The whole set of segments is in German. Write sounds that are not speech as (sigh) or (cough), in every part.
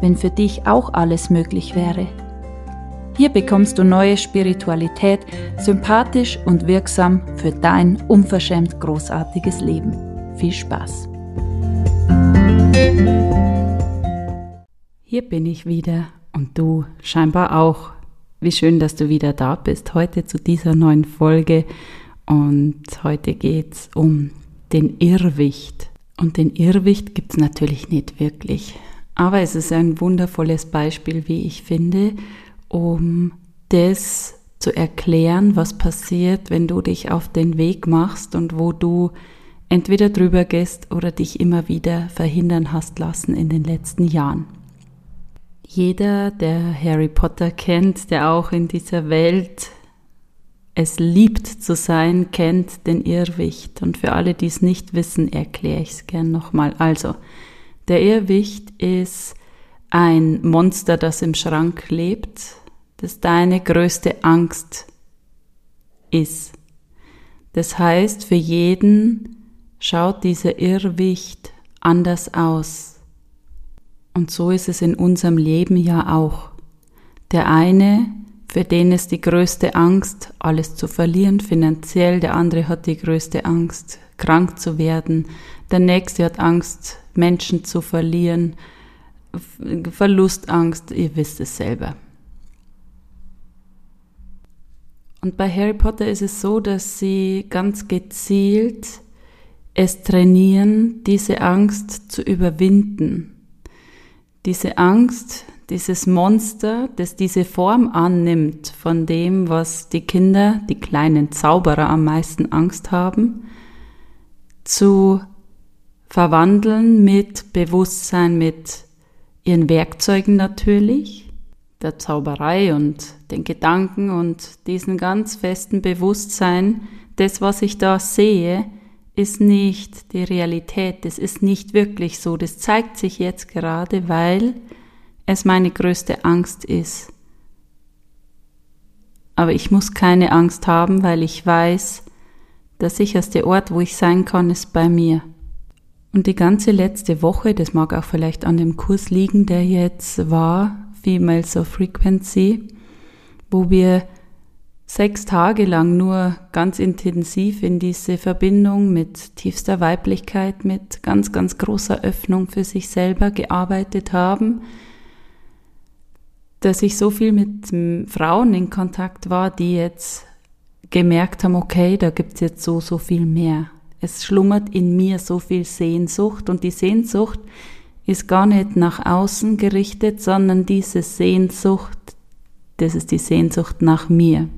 wenn für dich auch alles möglich wäre. Hier bekommst du neue Spiritualität, sympathisch und wirksam für dein unverschämt großartiges Leben. Viel Spaß! Hier bin ich wieder und du scheinbar auch. Wie schön, dass du wieder da bist heute zu dieser neuen Folge. Und heute geht es um den Irrwicht. Und den Irrwicht gibt es natürlich nicht wirklich. Aber es ist ein wundervolles Beispiel, wie ich finde, um das zu erklären, was passiert, wenn du dich auf den Weg machst und wo du entweder drüber gehst oder dich immer wieder verhindern hast lassen in den letzten Jahren. Jeder, der Harry Potter kennt, der auch in dieser Welt es liebt zu sein, kennt den Irrwicht. Und für alle, die es nicht wissen, erkläre ich es gern nochmal. Also, der Irrwicht ist ein Monster, das im Schrank lebt, das deine größte Angst ist. Das heißt, für jeden schaut dieser Irrwicht anders aus. Und so ist es in unserem Leben ja auch. Der eine, für den ist die größte Angst, alles zu verlieren finanziell, der andere hat die größte Angst, krank zu werden, der nächste hat Angst, Menschen zu verlieren, Verlustangst, ihr wisst es selber. Und bei Harry Potter ist es so, dass sie ganz gezielt es trainieren, diese Angst zu überwinden. Diese Angst, dieses Monster, das diese Form annimmt von dem, was die Kinder, die kleinen Zauberer am meisten Angst haben, zu verwandeln mit Bewusstsein, mit ihren Werkzeugen natürlich, der Zauberei und den Gedanken und diesen ganz festen Bewusstsein, das, was ich da sehe, ist nicht die Realität, das ist nicht wirklich so, das zeigt sich jetzt gerade, weil es meine größte Angst ist. Aber ich muss keine Angst haben, weil ich weiß, der sicherste Ort, wo ich sein kann, ist bei mir. Und die ganze letzte Woche, das mag auch vielleicht an dem Kurs liegen, der jetzt war, Females of Frequency, wo wir sechs Tage lang nur ganz intensiv in diese Verbindung mit tiefster Weiblichkeit, mit ganz, ganz großer Öffnung für sich selber gearbeitet haben, dass ich so viel mit Frauen in Kontakt war, die jetzt gemerkt haben, okay, da gibt's jetzt so, so viel mehr. Es schlummert in mir so viel Sehnsucht und die Sehnsucht ist gar nicht nach außen gerichtet, sondern diese Sehnsucht, das ist die Sehnsucht nach mir.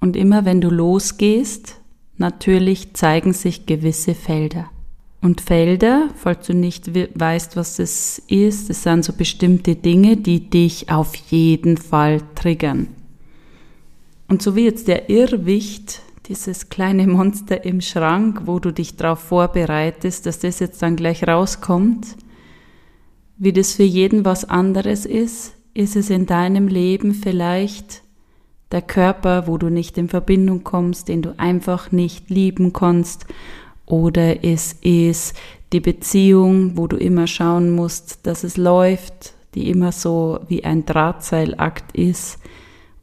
Und immer wenn du losgehst, natürlich zeigen sich gewisse Felder. Und Felder, falls du nicht weißt, was das ist, das sind so bestimmte Dinge, die dich auf jeden Fall triggern. Und so wie jetzt der Irrwicht dieses kleine Monster im Schrank, wo du dich darauf vorbereitest, dass das jetzt dann gleich rauskommt, wie das für jeden was anderes ist, ist es in deinem Leben vielleicht der Körper, wo du nicht in Verbindung kommst, den du einfach nicht lieben kannst, oder es ist die Beziehung, wo du immer schauen musst, dass es läuft, die immer so wie ein Drahtseilakt ist,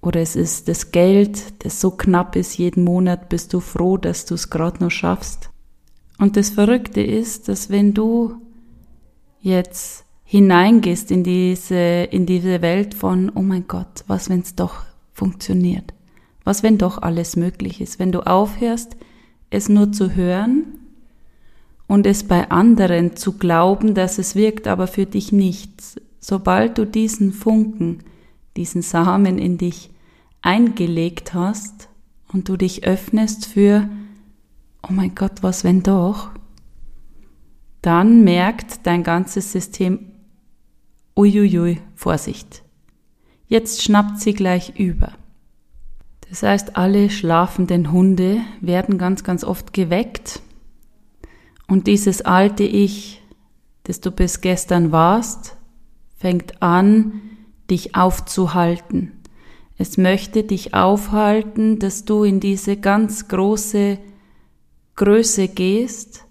oder es ist das Geld, das so knapp ist jeden Monat, bist du froh, dass du es gerade noch schaffst. Und das Verrückte ist, dass wenn du jetzt hineingehst in diese, in diese Welt von, oh mein Gott, was wenn es doch funktioniert? Was wenn doch alles möglich ist? Wenn du aufhörst, es nur zu hören und es bei anderen zu glauben, dass es wirkt, aber für dich nichts. Sobald du diesen Funken, diesen Samen in dich eingelegt hast und du dich öffnest für, oh mein Gott, was wenn doch, dann merkt dein ganzes System, uiuiui, Vorsicht. Jetzt schnappt sie gleich über. Das heißt, alle schlafenden Hunde werden ganz, ganz oft geweckt und dieses alte Ich, das du bis gestern warst, fängt an, dich aufzuhalten. Es möchte dich aufhalten, dass du in diese ganz große Größe gehst,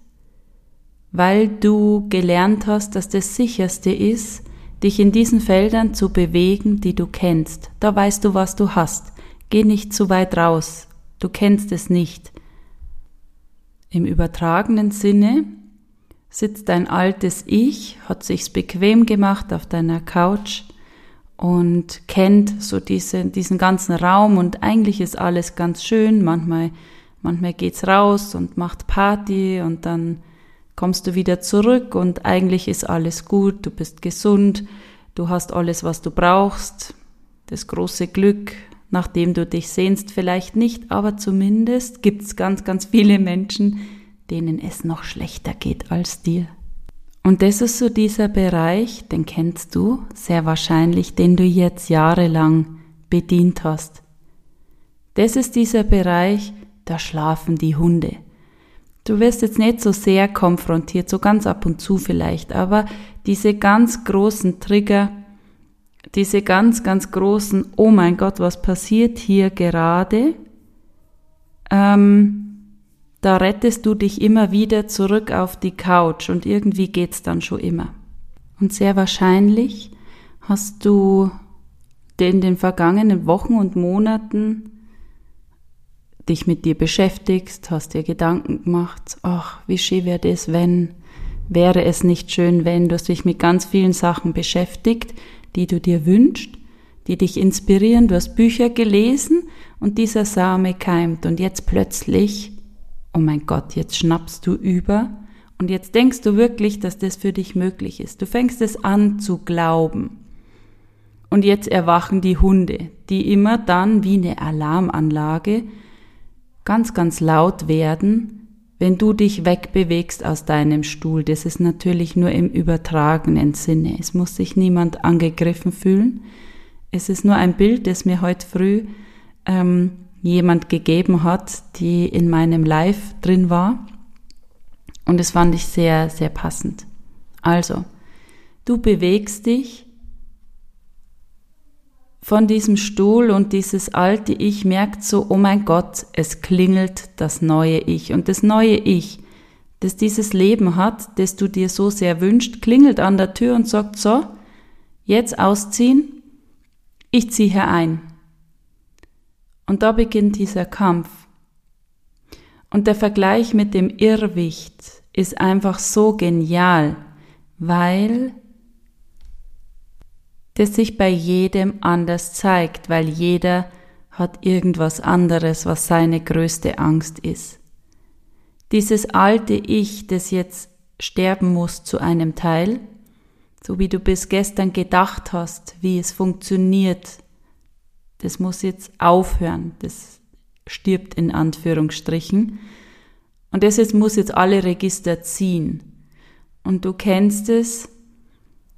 weil du gelernt hast, dass das sicherste ist, dich in diesen Feldern zu bewegen, die du kennst. Da weißt du, was du hast. Geh nicht zu weit raus. Du kennst es nicht. Im übertragenen Sinne sitzt dein altes Ich, hat sich's bequem gemacht auf deiner Couch und kennt so diese, diesen ganzen Raum und eigentlich ist alles ganz schön. Manchmal, manchmal geht's raus und macht Party und dann kommst du wieder zurück und eigentlich ist alles gut, du bist gesund, du hast alles, was du brauchst, das große Glück, nach dem du dich sehnst, vielleicht nicht, aber zumindest gibt's ganz, ganz viele Menschen, denen es noch schlechter geht als dir. Und das ist so dieser Bereich, den kennst du sehr wahrscheinlich, den du jetzt jahrelang bedient hast. Das ist dieser Bereich, da schlafen die Hunde. Du wirst jetzt nicht so sehr konfrontiert, so ganz ab und zu vielleicht, aber diese ganz großen Trigger, diese ganz, ganz großen, oh mein Gott, was passiert hier gerade, ähm, da rettest du dich immer wieder zurück auf die Couch und irgendwie geht's dann schon immer. Und sehr wahrscheinlich hast du in den vergangenen Wochen und Monaten dich mit dir beschäftigt, hast dir Gedanken gemacht, ach, wie schön wäre das, wenn, wäre es nicht schön, wenn, du hast dich mit ganz vielen Sachen beschäftigt, die du dir wünschst, die dich inspirieren, du hast Bücher gelesen und dieser Same keimt. Und jetzt plötzlich oh mein Gott, jetzt schnappst du über und jetzt denkst du wirklich, dass das für dich möglich ist. Du fängst es an zu glauben. Und jetzt erwachen die Hunde, die immer dann wie eine Alarmanlage ganz, ganz laut werden, wenn du dich wegbewegst aus deinem Stuhl. Das ist natürlich nur im übertragenen Sinne. Es muss sich niemand angegriffen fühlen. Es ist nur ein Bild, das mir heute früh ähm, jemand gegeben hat, die in meinem Live drin war. Und das fand ich sehr, sehr passend. Also, du bewegst dich von diesem Stuhl und dieses alte Ich merkt so, oh mein Gott, es klingelt das neue Ich. Und das neue Ich, das dieses Leben hat, das du dir so sehr wünscht, klingelt an der Tür und sagt so, jetzt ausziehen, ich ziehe hier ein. Und da beginnt dieser Kampf. Und der Vergleich mit dem Irrwicht ist einfach so genial, weil das sich bei jedem anders zeigt, weil jeder hat irgendwas anderes, was seine größte Angst ist. Dieses alte Ich, das jetzt sterben muss zu einem Teil, so wie du bis gestern gedacht hast, wie es funktioniert, das muss jetzt aufhören, das stirbt in Anführungsstrichen. Und das jetzt muss jetzt alle Register ziehen. Und du kennst es,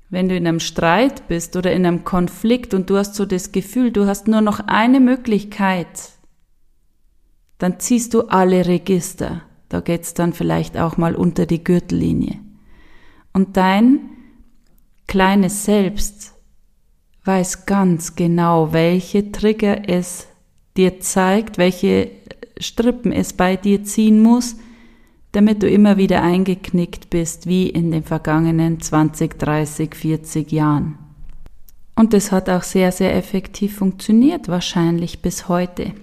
wenn du in einem Streit bist oder in einem Konflikt und du hast so das Gefühl, du hast nur noch eine Möglichkeit, dann ziehst du alle Register. Da geht's dann vielleicht auch mal unter die Gürtellinie. Und dein kleines Selbst weiß ganz genau, welche Trigger es dir zeigt, welche Strippen es bei dir ziehen muss, damit du immer wieder eingeknickt bist, wie in den vergangenen 20, 30, 40 Jahren. Und es hat auch sehr, sehr effektiv funktioniert, wahrscheinlich bis heute.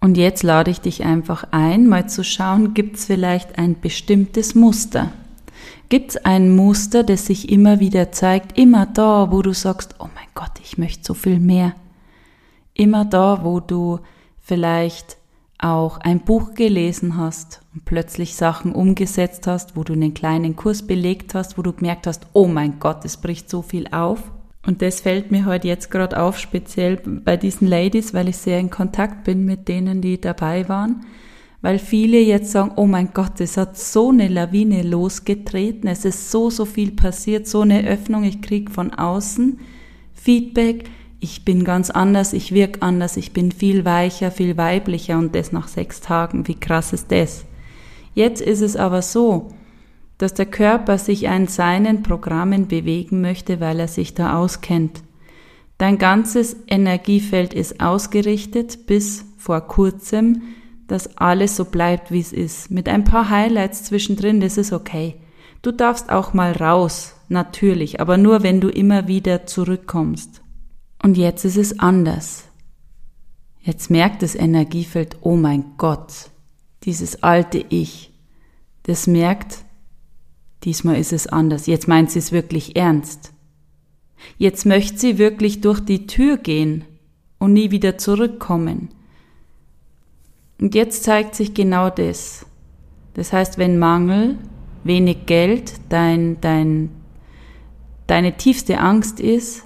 Und jetzt lade ich dich einfach ein, mal zu schauen, gibt es vielleicht ein bestimmtes Muster? Gibt es ein Muster, das sich immer wieder zeigt, immer da, wo du sagst, oh mein Gott, ich möchte so viel mehr. Immer da, wo du vielleicht auch ein Buch gelesen hast und plötzlich Sachen umgesetzt hast, wo du einen kleinen Kurs belegt hast, wo du gemerkt hast, oh mein Gott, es bricht so viel auf. Und das fällt mir heute jetzt gerade auf, speziell bei diesen Ladies, weil ich sehr in Kontakt bin mit denen, die dabei waren weil viele jetzt sagen, oh mein Gott, es hat so eine Lawine losgetreten, es ist so, so viel passiert, so eine Öffnung, ich krieg von außen Feedback, ich bin ganz anders, ich wirke anders, ich bin viel weicher, viel weiblicher und das nach sechs Tagen. Wie krass ist das? Jetzt ist es aber so, dass der Körper sich an seinen Programmen bewegen möchte, weil er sich da auskennt. Dein ganzes Energiefeld ist ausgerichtet bis vor kurzem, dass alles so bleibt, wie es ist. Mit ein paar Highlights zwischendrin, das ist okay. Du darfst auch mal raus, natürlich, aber nur wenn du immer wieder zurückkommst. Und jetzt ist es anders. Jetzt merkt das Energiefeld, oh mein Gott, dieses alte Ich, das merkt, diesmal ist es anders. Jetzt meint sie es wirklich ernst. Jetzt möchte sie wirklich durch die Tür gehen und nie wieder zurückkommen. Und jetzt zeigt sich genau das. Das heißt, wenn Mangel, wenig Geld dein, dein, deine tiefste Angst ist,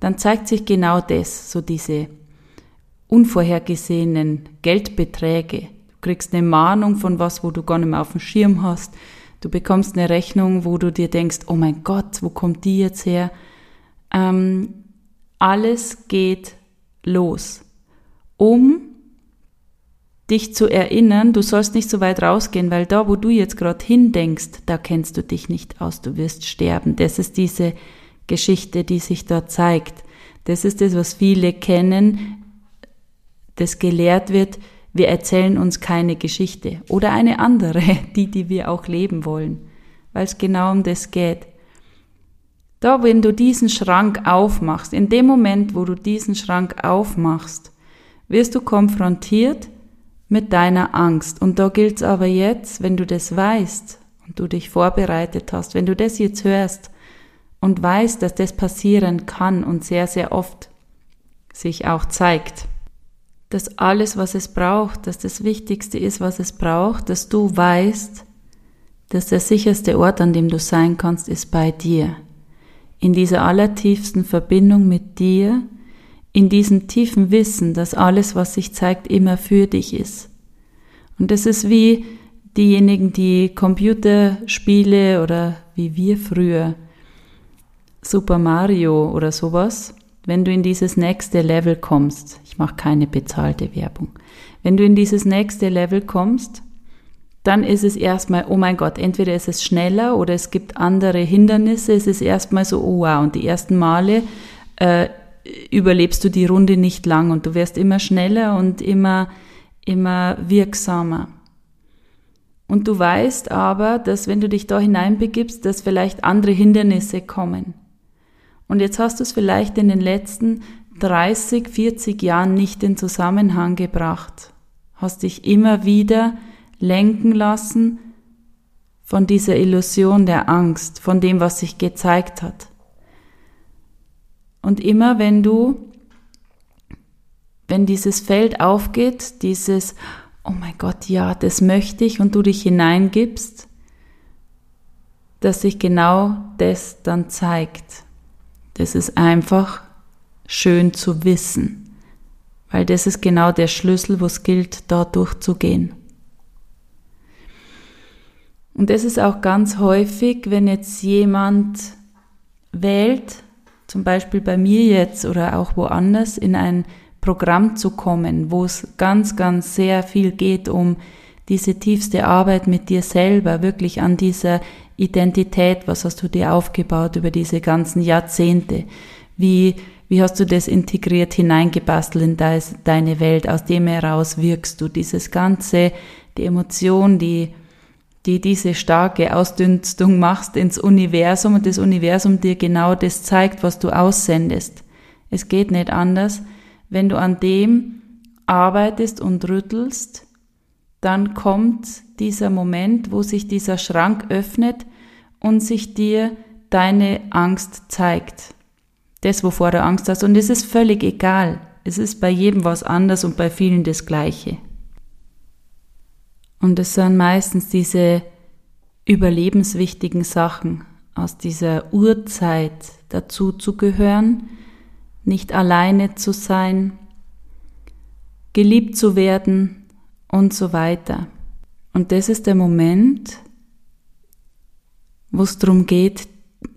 dann zeigt sich genau das, so diese unvorhergesehenen Geldbeträge. Du kriegst eine Mahnung von was, wo du gar nicht mehr auf dem Schirm hast. Du bekommst eine Rechnung, wo du dir denkst, oh mein Gott, wo kommt die jetzt her? Ähm, alles geht los, um dich zu erinnern, du sollst nicht so weit rausgehen, weil da, wo du jetzt gerade hindenkst, da kennst du dich nicht aus, du wirst sterben. Das ist diese Geschichte, die sich dort zeigt. Das ist das, was viele kennen, das gelehrt wird, wir erzählen uns keine Geschichte oder eine andere, (laughs) die, die wir auch leben wollen, weil es genau um das geht. Da, wenn du diesen Schrank aufmachst, in dem Moment, wo du diesen Schrank aufmachst, wirst du konfrontiert mit deiner Angst. Und da gilt es aber jetzt, wenn du das weißt und du dich vorbereitet hast, wenn du das jetzt hörst und weißt, dass das passieren kann und sehr, sehr oft sich auch zeigt, dass alles, was es braucht, dass das Wichtigste ist, was es braucht, dass du weißt, dass der sicherste Ort, an dem du sein kannst, ist bei dir. In dieser allertiefsten Verbindung mit dir, in diesem tiefen Wissen, dass alles, was sich zeigt, immer für dich ist. Und das ist wie diejenigen, die Computerspiele oder wie wir früher Super Mario oder sowas, wenn du in dieses nächste Level kommst, ich mache keine bezahlte Werbung, wenn du in dieses nächste Level kommst, dann ist es erstmal, oh mein Gott, entweder ist es schneller oder es gibt andere Hindernisse. Es ist erstmal so, oh wow, und die ersten Male äh, überlebst du die Runde nicht lang und du wirst immer schneller und immer, immer wirksamer. Und du weißt aber, dass wenn du dich da hineinbegibst, dass vielleicht andere Hindernisse kommen. Und jetzt hast du es vielleicht in den letzten 30, 40 Jahren nicht in Zusammenhang gebracht. Hast dich immer wieder lenken lassen von dieser Illusion der Angst, von dem, was sich gezeigt hat. Und immer wenn du, wenn dieses Feld aufgeht, dieses, oh mein Gott, ja, das möchte ich, und du dich hineingibst, dass sich genau das dann zeigt. Das ist einfach schön zu wissen, weil das ist genau der Schlüssel, wo es gilt, da durchzugehen. Und das ist auch ganz häufig, wenn jetzt jemand wählt, zum Beispiel bei mir jetzt oder auch woanders, in ein Programm zu kommen, wo es ganz, ganz sehr viel geht um diese tiefste Arbeit mit dir selber, wirklich an dieser Identität, was hast du dir aufgebaut über diese ganzen Jahrzehnte? Wie, wie hast du das integriert, hineingebastelt in deine Welt? Aus dem heraus wirkst du dieses Ganze, die Emotion, die, die diese starke Ausdünstung machst ins Universum und das Universum dir genau das zeigt, was du aussendest. Es geht nicht anders. Wenn du an dem arbeitest und rüttelst, dann kommt dieser Moment, wo sich dieser Schrank öffnet und sich dir deine Angst zeigt. Das, wovor du Angst hast. Und es ist völlig egal. Es ist bei jedem was anders und bei vielen das Gleiche. Und es sind meistens diese überlebenswichtigen Sachen aus dieser Urzeit dazu zu gehören, nicht alleine zu sein, geliebt zu werden und so weiter. Und das ist der Moment, wo es darum geht,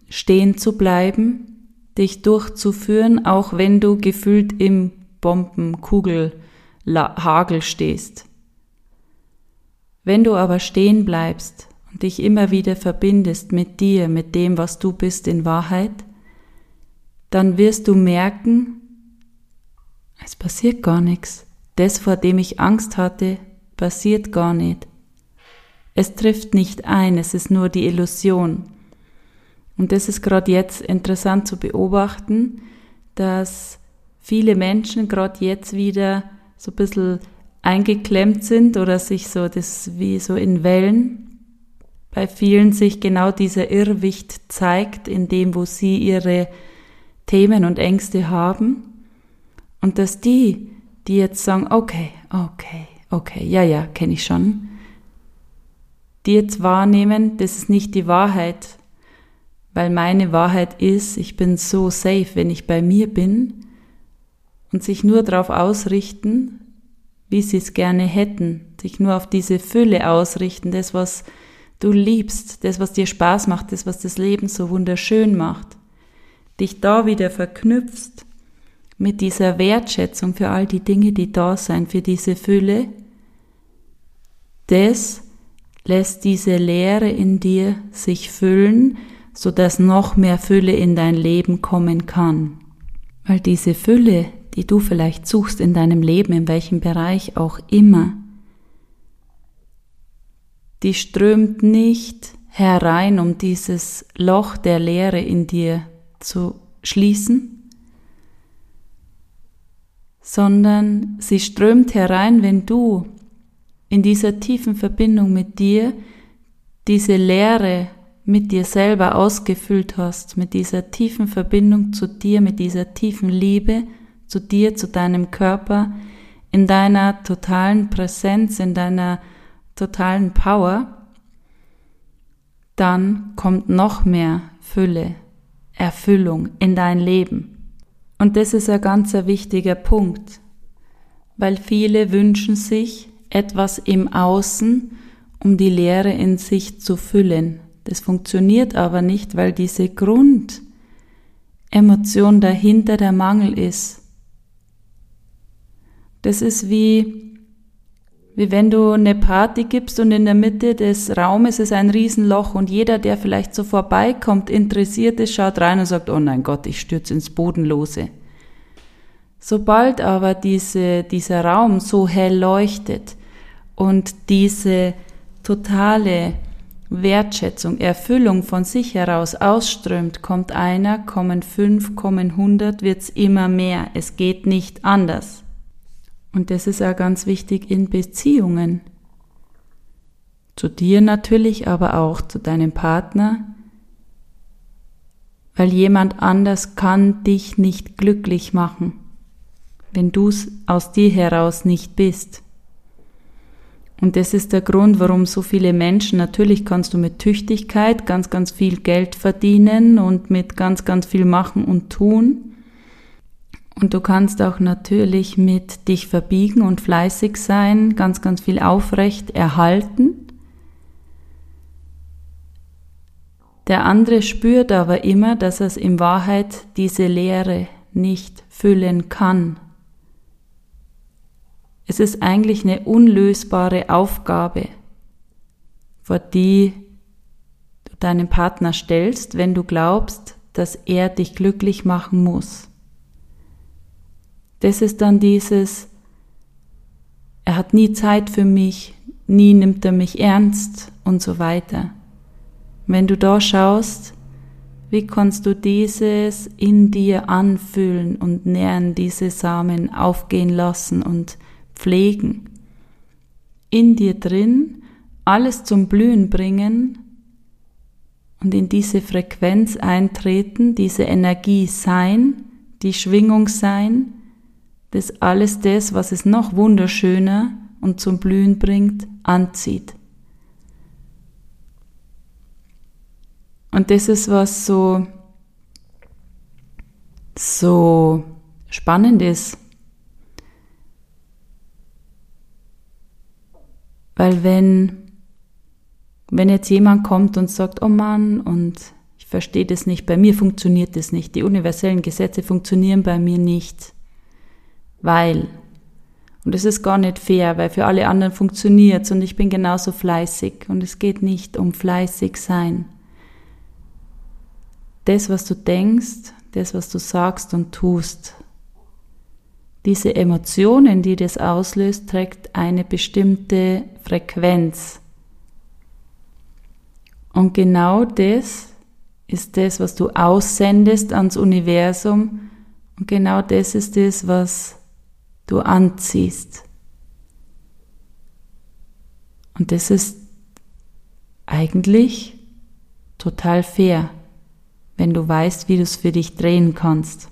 stehen zu bleiben, dich durchzuführen, auch wenn du gefühlt im Bombenkugelhagel stehst. Wenn du aber stehen bleibst und dich immer wieder verbindest mit dir, mit dem, was du bist in Wahrheit, dann wirst du merken, es passiert gar nichts. Das, vor dem ich Angst hatte, passiert gar nicht. Es trifft nicht ein, es ist nur die Illusion. Und das ist gerade jetzt interessant zu beobachten, dass viele Menschen gerade jetzt wieder so ein bisschen eingeklemmt sind oder sich so das wie so in Wellen bei vielen sich genau dieser Irrwicht zeigt, in dem, wo sie ihre Themen und Ängste haben. Und dass die, die jetzt sagen, okay, okay, okay, ja, ja, kenne ich schon, die jetzt wahrnehmen, das ist nicht die Wahrheit, weil meine Wahrheit ist, ich bin so safe, wenn ich bei mir bin und sich nur darauf ausrichten, wie sie es gerne hätten, sich nur auf diese Fülle ausrichten, das, was du liebst, das, was dir Spaß macht, das, was das Leben so wunderschön macht, dich da wieder verknüpfst mit dieser Wertschätzung für all die Dinge, die da sein, für diese Fülle, das lässt diese Leere in dir sich füllen, so dass noch mehr Fülle in dein Leben kommen kann. Weil diese Fülle, die du vielleicht suchst in deinem Leben, in welchem Bereich auch immer, die strömt nicht herein, um dieses Loch der Leere in dir zu schließen, sondern sie strömt herein, wenn du in dieser tiefen Verbindung mit dir diese Leere mit dir selber ausgefüllt hast, mit dieser tiefen Verbindung zu dir, mit dieser tiefen Liebe zu dir, zu deinem Körper, in deiner totalen Präsenz, in deiner totalen Power, dann kommt noch mehr Fülle, Erfüllung in dein Leben. Und das ist ein ganz wichtiger Punkt, weil viele wünschen sich etwas im Außen, um die Leere in sich zu füllen. Das funktioniert aber nicht, weil diese Grundemotion dahinter der Mangel ist. Das ist wie, wie wenn du eine Party gibst und in der Mitte des Raumes ist ein Riesenloch und jeder, der vielleicht so vorbeikommt, interessiert ist, schaut rein und sagt, oh nein Gott, ich stürze ins Bodenlose. Sobald aber diese, dieser Raum so hell leuchtet, und diese totale Wertschätzung, Erfüllung von sich heraus ausströmt, kommt einer, kommen fünf, kommen hundert, wird's immer mehr. Es geht nicht anders. Und das ist ja ganz wichtig in Beziehungen. Zu dir natürlich, aber auch zu deinem Partner, weil jemand anders kann dich nicht glücklich machen, wenn du's aus dir heraus nicht bist. Und das ist der Grund, warum so viele Menschen, natürlich kannst du mit Tüchtigkeit ganz, ganz viel Geld verdienen und mit ganz, ganz viel machen und tun. Und du kannst auch natürlich mit dich verbiegen und fleißig sein, ganz, ganz viel aufrecht erhalten. Der andere spürt aber immer, dass es in Wahrheit diese Leere nicht füllen kann, es ist eigentlich eine unlösbare Aufgabe, vor die du deinen Partner stellst, wenn du glaubst, dass er dich glücklich machen muss. Das ist dann dieses, er hat nie Zeit für mich, nie nimmt er mich ernst und so weiter. Wenn du da schaust, wie kannst du dieses in dir anfühlen und nähren, diese Samen aufgehen lassen und pflegen, in dir drin alles zum Blühen bringen und in diese Frequenz eintreten, diese Energie sein, die Schwingung sein, das alles das, was es noch wunderschöner und zum Blühen bringt, anzieht. Und das ist was so, so spannend ist, Weil wenn, wenn jetzt jemand kommt und sagt, oh Mann, und Ich verstehe das nicht. Bei mir funktioniert das nicht. Die universellen Gesetze funktionieren bei mir nicht. Weil. Und es ist gar nicht fair, weil für alle anderen funktioniert's und ich bin genauso fleißig. Und es geht nicht um fleißig sein. Das, was du denkst, das, was du sagst und tust, diese Emotionen, die das auslöst, trägt eine bestimmte Frequenz. Und genau das ist das, was du aussendest ans Universum. Und genau das ist das, was du anziehst. Und das ist eigentlich total fair, wenn du weißt, wie du es für dich drehen kannst.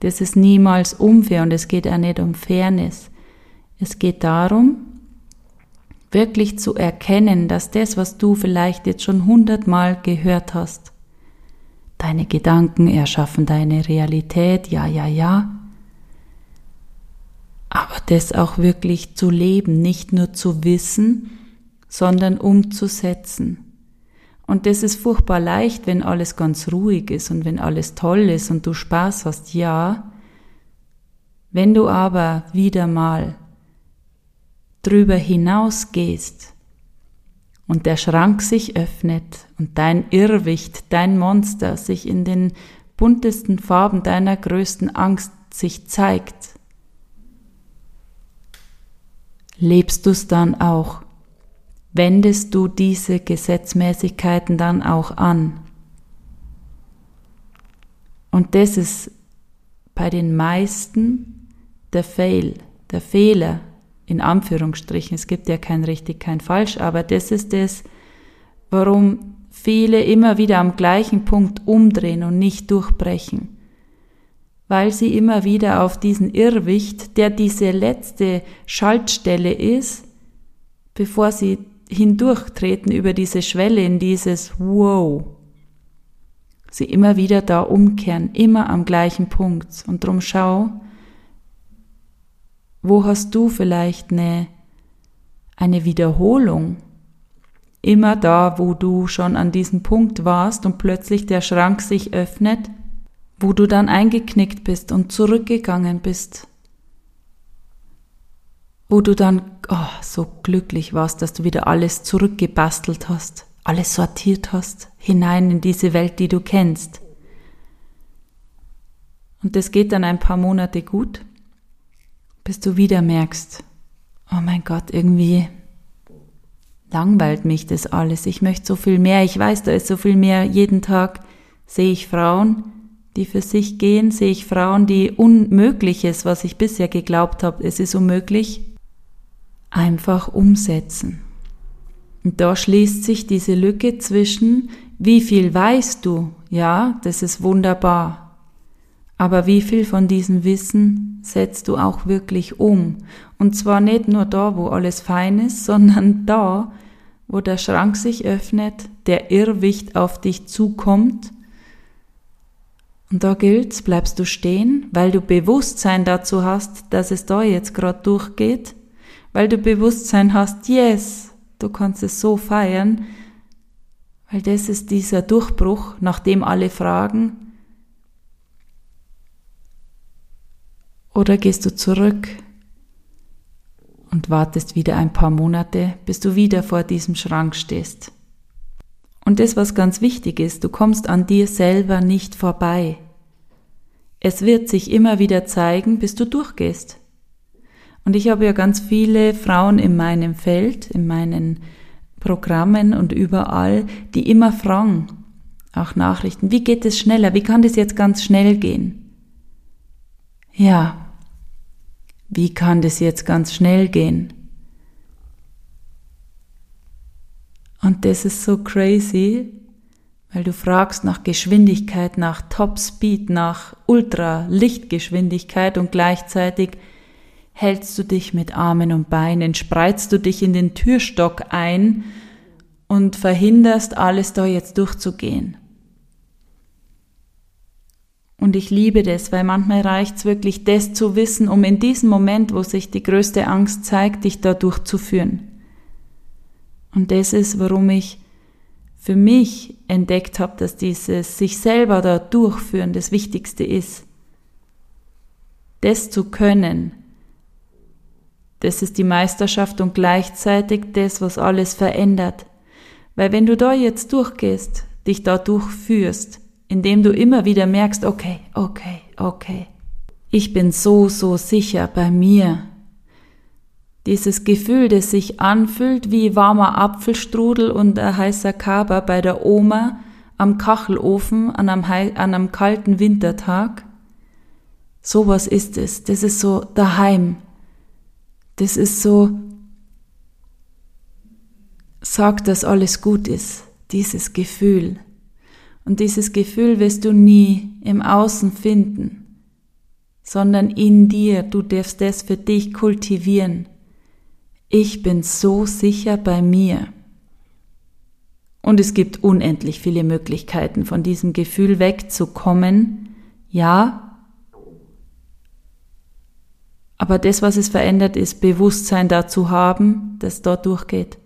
Das ist niemals unfair und es geht auch nicht um Fairness. Es geht darum, wirklich zu erkennen, dass das, was du vielleicht jetzt schon hundertmal gehört hast, deine Gedanken erschaffen deine Realität, ja, ja, ja, aber das auch wirklich zu leben, nicht nur zu wissen, sondern umzusetzen. Und das ist furchtbar leicht, wenn alles ganz ruhig ist und wenn alles toll ist und du Spaß hast, ja. Wenn du aber wieder mal drüber hinausgehst und der Schrank sich öffnet und dein Irrwicht, dein Monster sich in den buntesten Farben deiner größten Angst sich zeigt, lebst du es dann auch wendest du diese Gesetzmäßigkeiten dann auch an. Und das ist bei den meisten der Fail, der Fehler, in Anführungsstrichen. Es gibt ja kein richtig, kein falsch, aber das ist es, warum viele immer wieder am gleichen Punkt umdrehen und nicht durchbrechen. Weil sie immer wieder auf diesen Irrwicht, der diese letzte Schaltstelle ist, bevor sie hindurchtreten über diese Schwelle in dieses Wow. Sie immer wieder da umkehren, immer am gleichen Punkt. Und drum schau, wo hast du vielleicht eine, eine Wiederholung? Immer da, wo du schon an diesem Punkt warst und plötzlich der Schrank sich öffnet, wo du dann eingeknickt bist und zurückgegangen bist wo du dann oh, so glücklich warst, dass du wieder alles zurückgebastelt hast, alles sortiert hast, hinein in diese Welt, die du kennst. Und das geht dann ein paar Monate gut, bis du wieder merkst, oh mein Gott, irgendwie langweilt mich das alles. Ich möchte so viel mehr. Ich weiß, da ist so viel mehr. Jeden Tag sehe ich Frauen, die für sich gehen, sehe ich Frauen, die Unmögliches, was ich bisher geglaubt habe, es ist unmöglich, einfach umsetzen. Und da schließt sich diese Lücke zwischen, wie viel weißt du? Ja, das ist wunderbar. Aber wie viel von diesem Wissen setzt du auch wirklich um? Und zwar nicht nur da, wo alles fein ist, (laughs) sondern da, wo der Schrank sich öffnet, der Irrwicht auf dich zukommt. Und da gilt's, bleibst du stehen, weil du Bewusstsein dazu hast, dass es da jetzt gerade durchgeht weil du Bewusstsein hast, yes, du kannst es so feiern, weil das ist dieser Durchbruch, nach dem alle fragen. Oder gehst du zurück und wartest wieder ein paar Monate, bis du wieder vor diesem Schrank stehst. Und das, was ganz wichtig ist, du kommst an dir selber nicht vorbei. Es wird sich immer wieder zeigen, bis du durchgehst. Und ich habe ja ganz viele Frauen in meinem Feld, in meinen Programmen und überall, die immer fragen, auch Nachrichten, wie geht es schneller? Wie kann das jetzt ganz schnell gehen? Ja, wie kann das jetzt ganz schnell gehen? Und das ist so crazy, weil du fragst nach Geschwindigkeit, nach Top Speed, nach Ultra Lichtgeschwindigkeit und gleichzeitig hältst du dich mit Armen und Beinen, spreizt du dich in den Türstock ein und verhinderst alles da jetzt durchzugehen. Und ich liebe das, weil manchmal reicht's wirklich, das zu wissen, um in diesem Moment, wo sich die größte Angst zeigt, dich da durchzuführen. Und das ist, warum ich für mich entdeckt habe, dass dieses sich selber da durchführen das Wichtigste ist. Das zu können, das ist die Meisterschaft und gleichzeitig das, was alles verändert. Weil wenn du da jetzt durchgehst, dich da durchführst, indem du immer wieder merkst, okay, okay, okay, ich bin so, so sicher bei mir. Dieses Gefühl, das sich anfühlt wie warmer Apfelstrudel und ein heißer Kaba bei der Oma am Kachelofen an einem, an einem kalten Wintertag. Sowas ist es. Das ist so daheim. Das ist so, sagt, dass alles gut ist. Dieses Gefühl. Und dieses Gefühl wirst du nie im Außen finden, sondern in dir. Du darfst das für dich kultivieren. Ich bin so sicher bei mir. Und es gibt unendlich viele Möglichkeiten, von diesem Gefühl wegzukommen. Ja, aber das, was es verändert, ist Bewusstsein dazu haben, das dort durchgeht.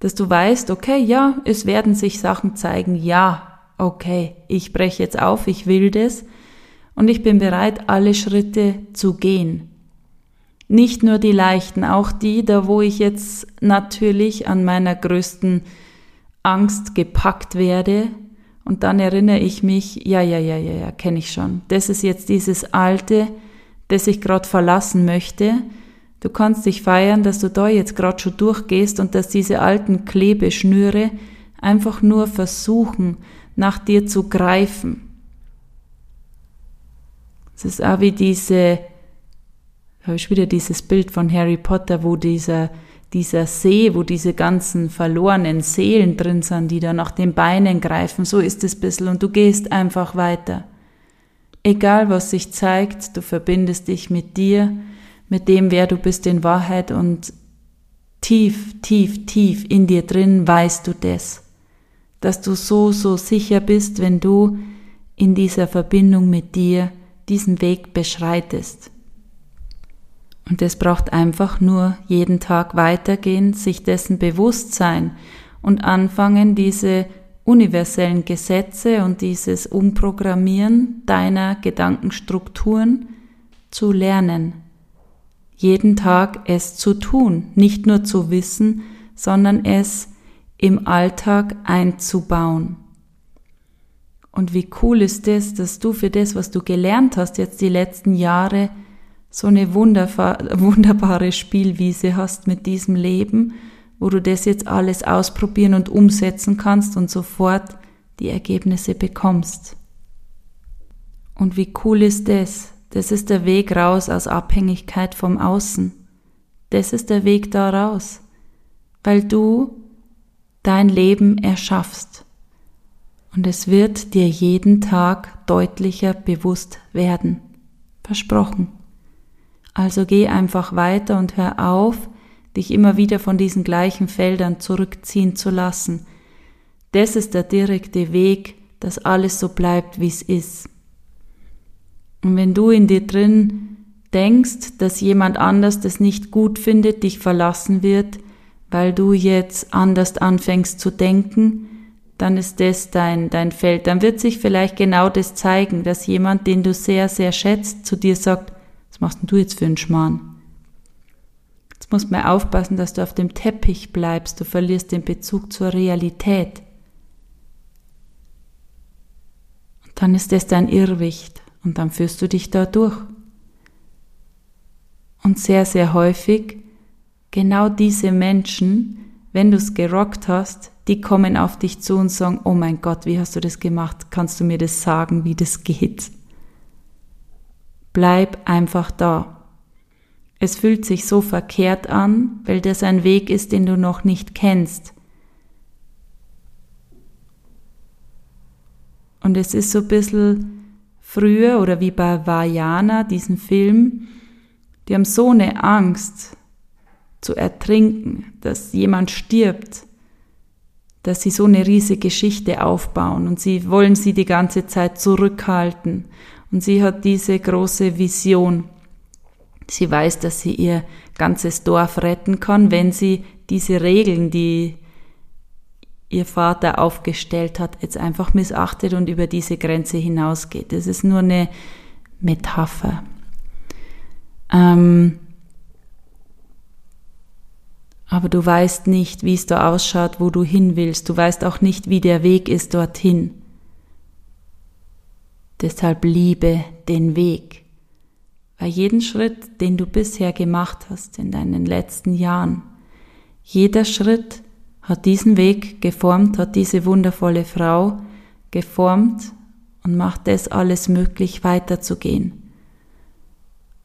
Dass du weißt, okay, ja, es werden sich Sachen zeigen, ja, okay, ich breche jetzt auf, ich will das und ich bin bereit, alle Schritte zu gehen. Nicht nur die leichten, auch die, da wo ich jetzt natürlich an meiner größten Angst gepackt werde und dann erinnere ich mich, ja, ja, ja, ja, ja, kenne ich schon. Das ist jetzt dieses alte, das ich gerade verlassen möchte. Du kannst dich feiern, dass du da jetzt gerade schon durchgehst und dass diese alten Klebeschnüre einfach nur versuchen, nach dir zu greifen. Es ist auch wie diese, habe ich wieder dieses Bild von Harry Potter, wo dieser, dieser See, wo diese ganzen verlorenen Seelen drin sind, die da nach den Beinen greifen, so ist es bisschen und du gehst einfach weiter. Egal was sich zeigt, du verbindest dich mit dir, mit dem, wer du bist in Wahrheit und tief, tief, tief in dir drin weißt du das dass du so, so sicher bist, wenn du in dieser Verbindung mit dir diesen Weg beschreitest. Und es braucht einfach nur jeden Tag weitergehen, sich dessen bewusst sein und anfangen, diese universellen Gesetze und dieses Umprogrammieren deiner Gedankenstrukturen zu lernen. Jeden Tag es zu tun, nicht nur zu wissen, sondern es im Alltag einzubauen. Und wie cool ist es, dass du für das, was du gelernt hast jetzt die letzten Jahre, so eine wunderbare Spielwiese hast mit diesem Leben, wo du das jetzt alles ausprobieren und umsetzen kannst und sofort die Ergebnisse bekommst. Und wie cool ist das? Das ist der Weg raus aus Abhängigkeit vom Außen. Das ist der Weg da raus. Weil du dein Leben erschaffst. Und es wird dir jeden Tag deutlicher bewusst werden. Versprochen. Also geh einfach weiter und hör auf, dich immer wieder von diesen gleichen Feldern zurückziehen zu lassen. Das ist der direkte Weg, dass alles so bleibt, wie es ist. Und wenn du in dir drin denkst, dass jemand anders das nicht gut findet, dich verlassen wird, weil du jetzt anders anfängst zu denken, dann ist das dein, dein Feld. Dann wird sich vielleicht genau das zeigen, dass jemand, den du sehr, sehr schätzt, zu dir sagt, was machst denn du jetzt für einen Schmarrn? Jetzt musst du mal aufpassen, dass du auf dem Teppich bleibst, du verlierst den Bezug zur Realität. Und dann ist das dein Irrwicht und dann führst du dich da durch. Und sehr, sehr häufig genau diese Menschen, wenn du es gerockt hast, die kommen auf dich zu und sagen, oh mein Gott, wie hast du das gemacht? Kannst du mir das sagen, wie das geht? Bleib einfach da. Es fühlt sich so verkehrt an, weil das ein Weg ist, den du noch nicht kennst. Und es ist so ein bisschen früher oder wie bei Vajana, diesen Film, die haben so eine Angst, zu ertrinken, dass jemand stirbt, dass sie so eine riesige Geschichte aufbauen und sie wollen sie die ganze Zeit zurückhalten. Und sie hat diese große Vision. Sie weiß, dass sie ihr ganzes Dorf retten kann, wenn sie diese Regeln, die ihr Vater aufgestellt hat, jetzt einfach missachtet und über diese Grenze hinausgeht. Es ist nur eine Metapher. Ähm, aber du weißt nicht, wie es da ausschaut, wo du hin willst. Du weißt auch nicht, wie der Weg ist dorthin. Deshalb liebe den Weg. Bei jedem Schritt, den du bisher gemacht hast in deinen letzten Jahren, jeder Schritt hat diesen Weg geformt, hat diese wundervolle Frau geformt und macht es alles möglich, weiterzugehen.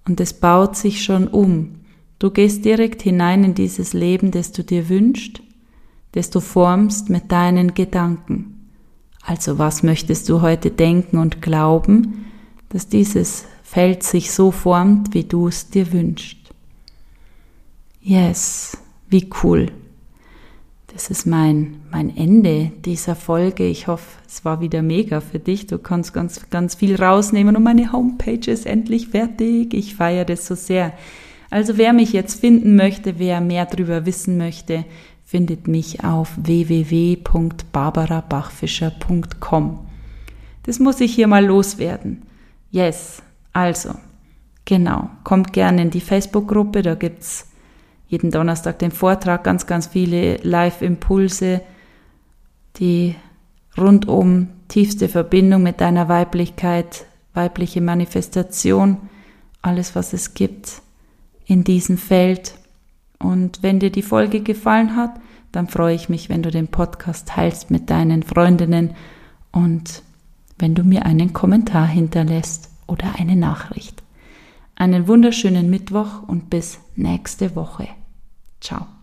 Und es baut sich schon um. Du gehst direkt hinein in dieses Leben, das du dir wünschst, das du formst mit deinen Gedanken. Also was möchtest du heute denken und glauben, dass dieses Feld sich so formt, wie du es dir wünschst? Yes, wie cool. Das ist mein, mein Ende dieser Folge. Ich hoffe, es war wieder mega für dich. Du kannst ganz, ganz viel rausnehmen und meine Homepage ist endlich fertig. Ich feiere das so sehr. Also wer mich jetzt finden möchte, wer mehr darüber wissen möchte, findet mich auf www.barbarabachfischer.com. Das muss ich hier mal loswerden. Yes, also, genau, kommt gerne in die Facebook-Gruppe, da gibt's jeden Donnerstag den Vortrag, ganz, ganz viele Live-Impulse, die rund um tiefste Verbindung mit deiner Weiblichkeit, weibliche Manifestation, alles, was es gibt in diesem Feld. Und wenn dir die Folge gefallen hat, dann freue ich mich, wenn du den Podcast teilst mit deinen Freundinnen und wenn du mir einen Kommentar hinterlässt oder eine Nachricht. Einen wunderschönen Mittwoch und bis nächste Woche. Ciao.